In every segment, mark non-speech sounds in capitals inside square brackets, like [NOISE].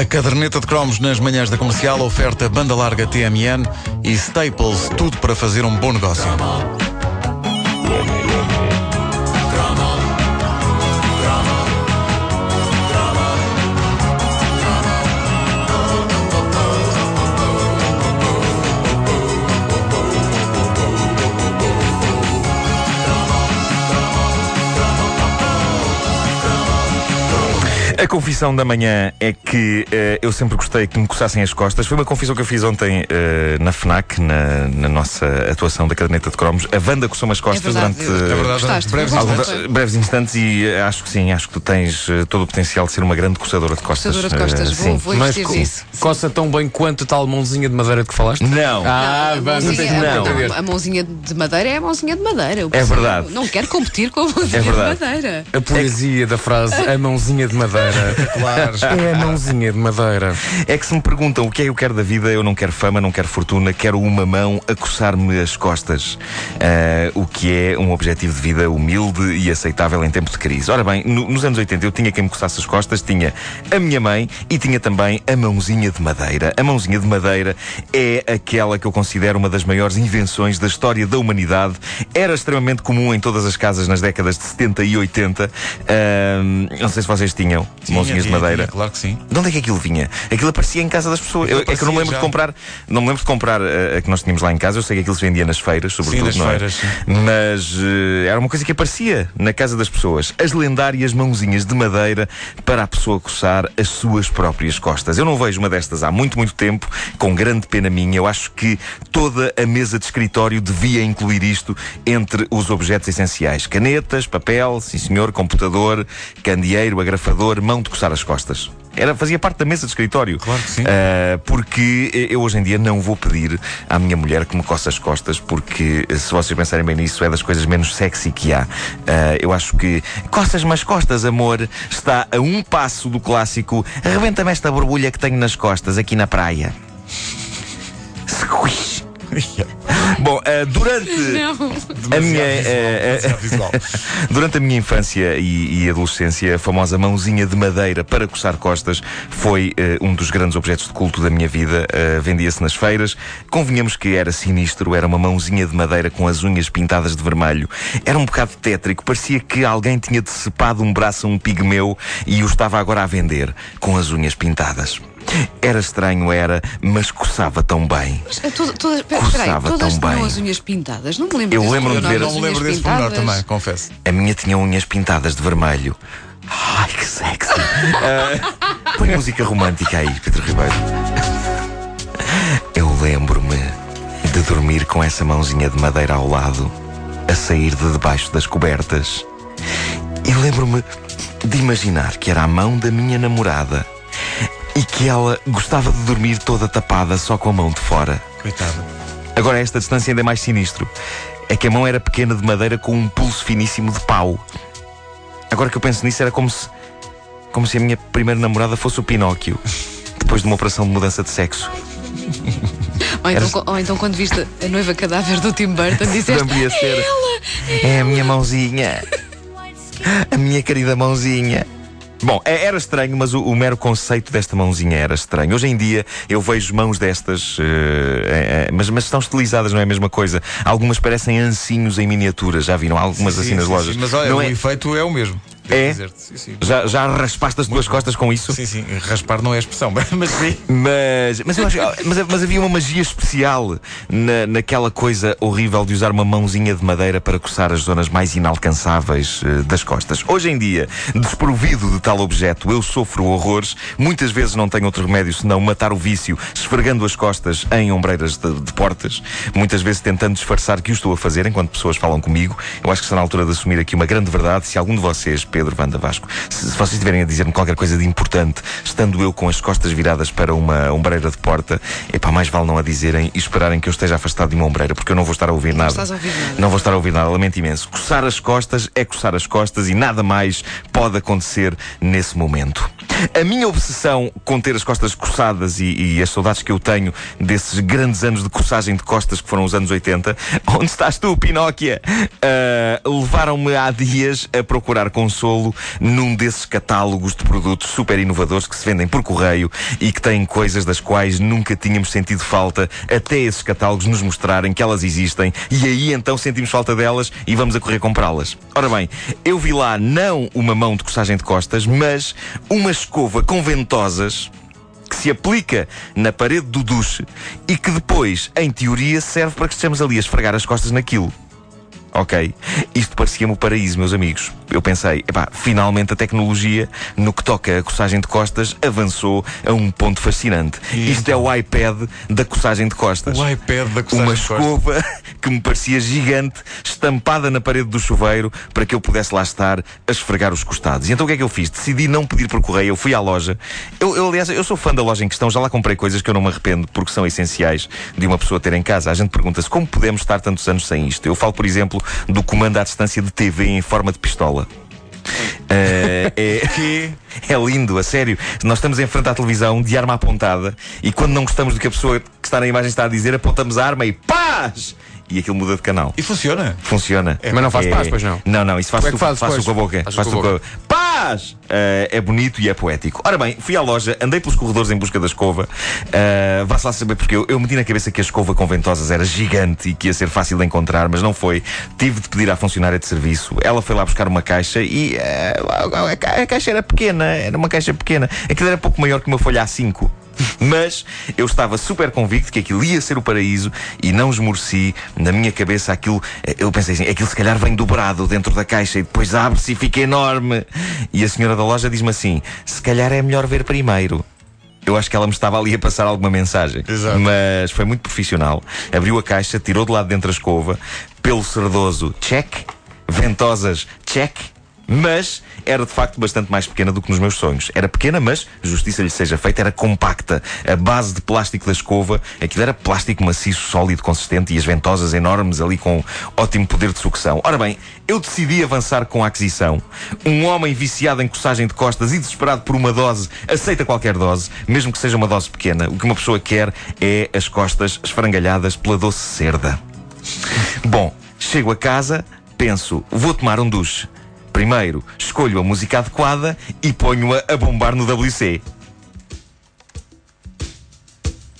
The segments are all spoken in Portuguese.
A caderneta de cromos nas manhãs da comercial oferta banda larga TMN e Staples, tudo para fazer um bom negócio. A confissão da manhã é que eh, eu sempre gostei que me coçassem as costas. Foi uma confissão que eu fiz ontem eh, na FNAC, na, na nossa atuação da caderneta de cromos. A Wanda coçou-me as costas verdade, durante É verdade, Gostaste, breves instantes. breves instantes e eh, acho que sim, acho que tu tens todo o potencial de ser uma grande coçadora de costas. Coçadora de costas, vou, sim. vou Mas investir co- nisso. coça tão bem quanto a tal mãozinha de madeira de que falaste? Não. Ah, a, vamos mãozinha, não. a- a- a mãozinha de madeira é a mãozinha de madeira. Eu É verdade. Não quero competir com a mãozinha É de madeira. A poesia da frase a mãozinha de madeira. É a mãozinha de madeira. É que se me perguntam o que é que eu quero da vida, eu não quero fama, não quero fortuna, quero uma mão a coçar-me as costas. Ah, o que é um objetivo de vida humilde e aceitável em tempo de crise. Ora bem, no- nos anos 80 eu tinha quem me coçasse as costas, tinha a minha mãe e tinha também a mãozinha de madeira. A mãozinha de madeira é aquela que eu considero uma das maiores invenções da história da humanidade. Era extremamente comum em todas as casas nas décadas de 70 e 80. Ah, não sei se vocês tinham Mãozinhas de madeira. tinha, claro que sim. De onde é que aquilo vinha? Aquilo aparecia em casa das pessoas. Eu- é que eu não me lembro aparecia de já. comprar, não me lembro de comprar a, a que nós tínhamos lá em casa. Eu sei que aquilo se vendia nas feiras, sobretudo, nas não é? feiras, sim. Mas eh, era uma coisa que aparecia na casa das pessoas. As lendárias mãozinhas de madeira para a pessoa coçar as suas próprias costas. Eu não vejo uma destas há muito, muito tempo, com grande pena minha. Eu acho que toda a mesa de escritório devia incluir isto entre os objetos essenciais: canetas, papel, sim senhor, computador, candeeiro, agrafador, mão de coçar as costas. Era, fazia parte da mesa de escritório. Claro que sim. Uh, porque eu hoje em dia não vou pedir à minha mulher que me coça as costas, porque se vocês pensarem bem nisso, é das coisas menos sexy que há. Uh, eu acho que coças-me as costas, amor, está a um passo do clássico arrebenta-me esta borbulha que tenho nas costas aqui na praia. Squish. [LAUGHS] Bom, uh, durante [LAUGHS] a minha. uh, uh, visual. [LAUGHS] Durante a minha infância e, e adolescência, a famosa mãozinha de madeira para coçar costas foi eh, um dos grandes objetos de culto da minha vida. Vendia-se nas feiras. Convenhamos que era sinistro, era uma mãozinha de madeira com as unhas pintadas de vermelho. Era um bocado tétrico, parecia que alguém tinha decepado um braço a um pigmeu e o estava agora a vender com as unhas pintadas. Era estranho, era, mas coçava tão bem. Mas, toda- espera, espera aí, Coçava todas tão bem. as unhas pintadas. Não me lembro Eu desse lembro-me de ver- das Não me lembro desse pormenor também, confesso. A minha tinha unhas pintadas de vermelho. Ai, que sexy. Ah, [LAUGHS] põe música romântica aí, Pedro Ribeiro. Eu lembro-me de dormir com essa mãozinha de madeira ao lado, a sair de debaixo das cobertas. E lembro-me de imaginar que era a mão da minha namorada e que ela gostava de dormir toda tapada só com a mão de fora. Coitada. Agora, esta distância ainda é mais sinistro. É que a mão era pequena de madeira com um pulso finíssimo de pau. Agora que eu penso nisso, era como se. como se a minha primeira namorada fosse o Pinóquio. Depois de uma operação de mudança de sexo. Ou então, ou então quando viste a noiva cadáver do Tim Burton, disseste. Não podia ser. É a minha mãozinha. A minha querida mãozinha. Bom, é- era estranho, mas o, o mero conceito desta mãozinha era estranho. Hoje em dia eu vejo mãos destas, eh, mas, mas estão estilizadas, não é a mesma coisa. Algumas parecem ancinhos em miniatura, já viram? Algumas Sim, assim sim, nas sim, lojas. sim, Mas olha, não o é? efeito é o mesmo. É? dizer-te. Sim, sim. já, já raspaste as tuas costas com isso? Sim, sim. Raspar não é expressão, [LAUGHS] mas sim. Mas, mas, acho, mas, mas havia uma magia especial na, naquela coisa horrível de usar uma mãozinha de madeira para coçar as zonas mais inalcançáveis eh, das costas. Hoje em dia, desprovido de tal objeto, eu sofro horrores. Muitas vezes não tenho outro remédio senão matar o vício, esfregando as costas em ombreiras de, de portas. Muitas vezes tentando disfarçar que o estou a fazer enquanto pessoas falam comigo. Eu acho que está na altura de assumir aqui uma grande verdade. Se algum de vocês, Pedro Vanda Vasco, se, se vocês estiverem a dizer-me qualquer coisa de importante, estando eu com as costas viradas para uma ombreira de porta, epá, mais vale não a dizerem e esperarem que eu esteja afastado de uma ombreira, porque eu não vou estar a ouvir nada. estás a ouvir nada. Não vou estar a ouvir nada, lamento imenso. Coçar as costas é coçar as costas e nada mais pode acontecer nesse momento. A minha obsessão com ter as costas coçadas e, e as saudades que eu tenho desses grandes anos de coçagem de costas que foram os anos 80, onde estás tu, Pinóquia? Ah, Levaram-me há dias a procurar consolo consolo num desses catálogos de produtos super inovadores que se vendem por correio e que têm coisas das quais nunca tínhamos sentido falta até esses catálogos nos mostrarem que elas existem e aí então sentimos falta delas e vamos a correr comprá-las. Ora bem, eu vi lá não uma mão de coçagem de costas, mas uma escova com ventosas que se aplica na parede do duche e que depois, em teoria, serve para que estejamos ali a esfregar as costas naquilo ok? Isto parecia-me o paraíso, meus amigos. Eu pensei, epá, finalmente a tecnologia, no que toca a coçagem de costas, avançou a um ponto fascinante. E Isto então? é o iPad da coçagem de costas. O iPad da coçagem Uma de costas. Uma escova [LAUGHS] que me parecia gigante, estampada na parede do chuveiro, para que eu pudesse lá estar a esfregar os costados. E então o que é que eu fiz? Decidi não pedir por correio, eu fui à loja. Eu, eu, aliás, eu sou fã da loja em questão, já lá comprei coisas que eu não me arrependo, porque são essenciais de uma pessoa ter em casa. A gente pergunta-se como podemos estar tantos anos sem isto. Eu falo, por exemplo, do comando à distância de TV em forma de pistola. Uh, é, [LAUGHS] é lindo, a sério. Nós estamos em frente à televisão de arma apontada e quando não gostamos do que a pessoa que está na imagem está a dizer, apontamos a arma e paz! E aquilo muda de canal. E funciona? Funciona. É, mas não faz é... paz, pois não? Não, não, isso faz é tu, faz, com a boca. Faz com a boca. Paz! Uh, é bonito e é poético. Ora bem, fui à loja, andei pelos corredores em busca da escova. Uh, Vá-se lá saber porque eu, eu meti na cabeça que a escova com ventosas era gigante e que ia ser fácil de encontrar, mas não foi. Tive de pedir à funcionária de serviço. Ela foi lá buscar uma caixa e uh, a caixa era pequena, era uma caixa pequena. Aquilo era pouco maior que uma folha A5. [LAUGHS] Mas eu estava super convicto que aquilo ia ser o paraíso e não esmoreci. Na minha cabeça aquilo, eu pensei assim, aquilo se calhar vem dobrado dentro da caixa e depois abre-se e fica enorme. E a senhora da loja diz-me assim: se calhar é melhor ver primeiro. Eu acho que ela me estava ali a passar alguma mensagem. Exato. Mas foi muito profissional. Abriu a caixa, tirou de lado dentro a escova, pelo cerdoso, check. Ventosas, check mas era de facto bastante mais pequena do que nos meus sonhos. Era pequena, mas, justiça lhe seja feita, era compacta. A base de plástico da escova, aquilo era plástico maciço, sólido, consistente e as ventosas enormes ali com ótimo poder de sucção. Ora bem, eu decidi avançar com a aquisição. Um homem viciado em coçagem de costas e desesperado por uma dose, aceita qualquer dose, mesmo que seja uma dose pequena. O que uma pessoa quer é as costas esfrangalhadas pela doce cerda. Bom, chego a casa, penso, vou tomar um duche. Primeiro, escolho a música adequada e ponho-a a bombar no WC.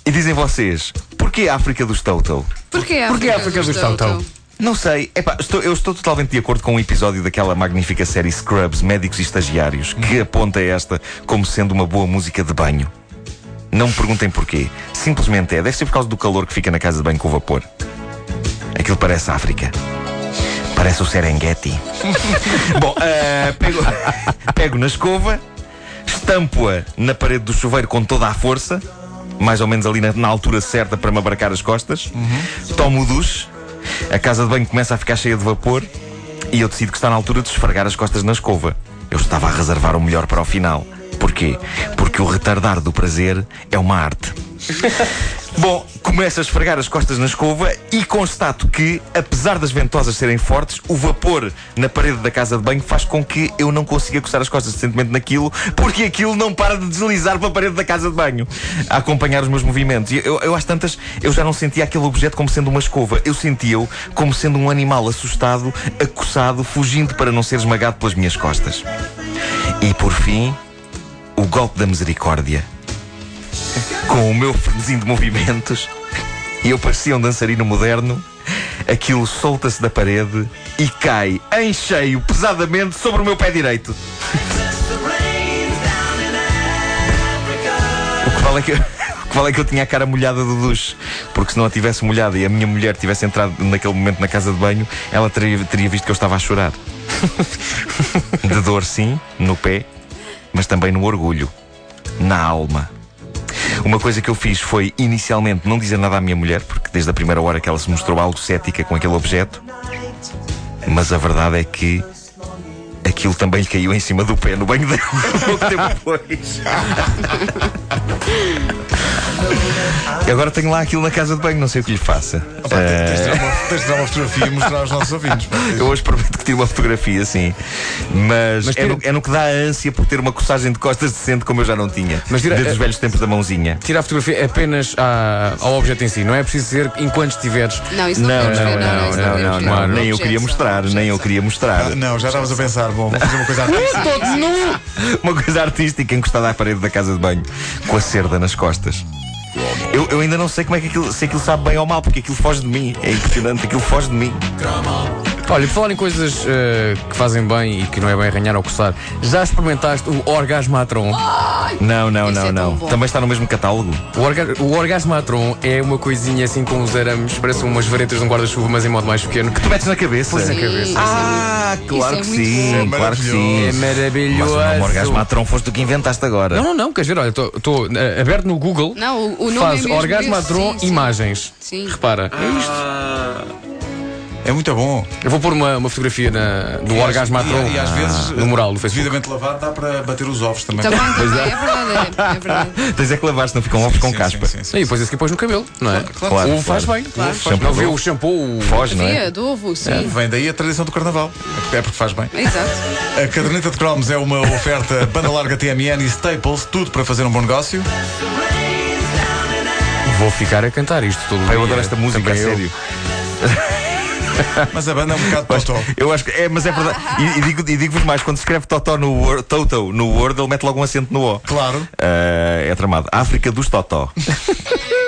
E dizem vocês, porquê a África dos Toto? Porquê a África, porquê a África dos, dos Toto? Não sei, Epá, estou, eu estou totalmente de acordo com um episódio daquela magnífica série Scrubs, Médicos e Estagiários, que aponta esta como sendo uma boa música de banho. Não me perguntem porquê. Simplesmente é. Deve ser por causa do calor que fica na casa de banho com vapor. Aquilo parece África. Parece o Serengeti. [LAUGHS] Bom, uh, pego, pego na escova, estampo-a na parede do chuveiro com toda a força, mais ou menos ali na, na altura certa para me abarcar as costas. Uhum. Tomo o duche, a casa de banho começa a ficar cheia de vapor e eu decido que está na altura de esfregar as costas na escova. Eu estava a reservar o melhor para o final. Porquê? Porque o retardar do prazer é uma arte. [LAUGHS] Bom, começo a esfregar as costas na escova e constato que, apesar das ventosas serem fortes, o vapor na parede da casa de banho faz com que eu não consiga coçar as costas decentemente naquilo, porque aquilo não para de deslizar pela parede da casa de banho, a acompanhar os meus movimentos. E eu, eu às tantas, eu já não sentia aquele objeto como sendo uma escova, eu sentia-o como sendo um animal assustado, acossado, fugindo para não ser esmagado pelas minhas costas. E por fim, o golpe da misericórdia com o meu frenesim de movimentos e eu parecia um dançarino moderno, aquilo solta-se da parede e cai em cheio, pesadamente, sobre o meu pé direito. o que vale é que eu, [LAUGHS] é que eu tinha a cara molhada do duche, porque se não a tivesse molhada e a minha mulher tivesse entrado naquele momento na casa de banho, ela teria, teria visto que eu estava a chorar. [LAUGHS] De dor, sim, no pé, mas também no orgulho, na alma. Uma coisa que eu fiz foi inicialmente não dizer nada à minha mulher, porque desde a primeira hora que ela se mostrou algo cética com aquele objeto. Mas a verdade é que aquilo também lhe caiu em cima do pé no banho dela pouco [LAUGHS] tempo depois. [LAUGHS] Agora tenho lá aquilo na casa de banho, não sei o que lhe faça. Opa, tens- Tens de tirar uma- tens de tirar uma fotografia e mostrar aos nossos ouvintes. pá. Eu hoje prometo que tiro uma fotografia, sim. Mas, Mas é, tira- no, é no que dá a ânsia por ter uma coçagem de costas decente como eu já não tinha. Mas tira- desde os é- velhos tempos da mãozinha. Tira a fotografia apenas à- ao objeto em si, não é preciso ser enquanto estiveres. Não, isso não, Não, podemos não, ver, não, isso não, podemos não, ver. não, nem eu queria mostrar, nem eu queria mostrar. Ah, Não, já estavas a pensar, bom, vou fazer uma coisa artística. Todos nu! Uma coisa artística encostada à parede da casa de banho, com a cerda nas costas. Eu, eu ainda não sei como é que aquilo, se aquilo sabe bem ou mal, porque aquilo foge de mim. É impressionante, aquilo foge de mim. Olha, falar em coisas eh, que fazem bem e que não é bem arranhar ou coçar, já experimentaste o Orgasmatron? Não, não, Isso não, é tão não. bom. Também está no mesmo catálogo. O, orga o Orgasmatron é uma coisinha assim com uns arames, parece umas varetas de um guarda-chuva, mas em modo mais pequeno. Tu metes na cabeça. Pois é. Sim, cabeça. é Ah, muito- claro isso que é muito sim, bom. claro que sim. É Mas maravilhoso. o nome Orgasmatron foste tu que inventaste agora. Não, não, não, queres ver? Olha, estou uh, aberto no Google. Não, o- o nome faz é mesmo Orgasmatron sim, sim. imagens. Sim. Repara, é isto. É muito bom. Eu vou pôr uma, uma fotografia na- do E às- Orgasmatron E, e às vezes, no mural do Facebook. devidamente lavado, dá para bater os ovos também. Também, também, é verdade, é, é verdade. [LAUGHS] Tens é que lavaste, não ficam ovos com Sim, caspa. sim, sim, sim. E depois esse que pões no cabelo, não é? Claro, claro, o faz claro. bem. Claro. Shampoo Não vê do- o shampoo. Foge, não é? De ovo, sim. Vem daí a tradição do carnaval. É porque faz bem. Exato. A caderneta de cromos é uma oferta banda larga TMN e Staples, tudo para fazer um bom negócio. Vou ficar a cantar isto todo Eu dia. adoro esta música, a eu. sério. [LAUGHS] Mas a banda é um bocado totó. Eu acho que é, mas é verdade. E, e digo- digo-vos mais, quando se escreve Totó no Word, Toto no Word, ele mete logo um acento no O. Claro. Ah, é tramado. África dos Totó. [LAUGHS]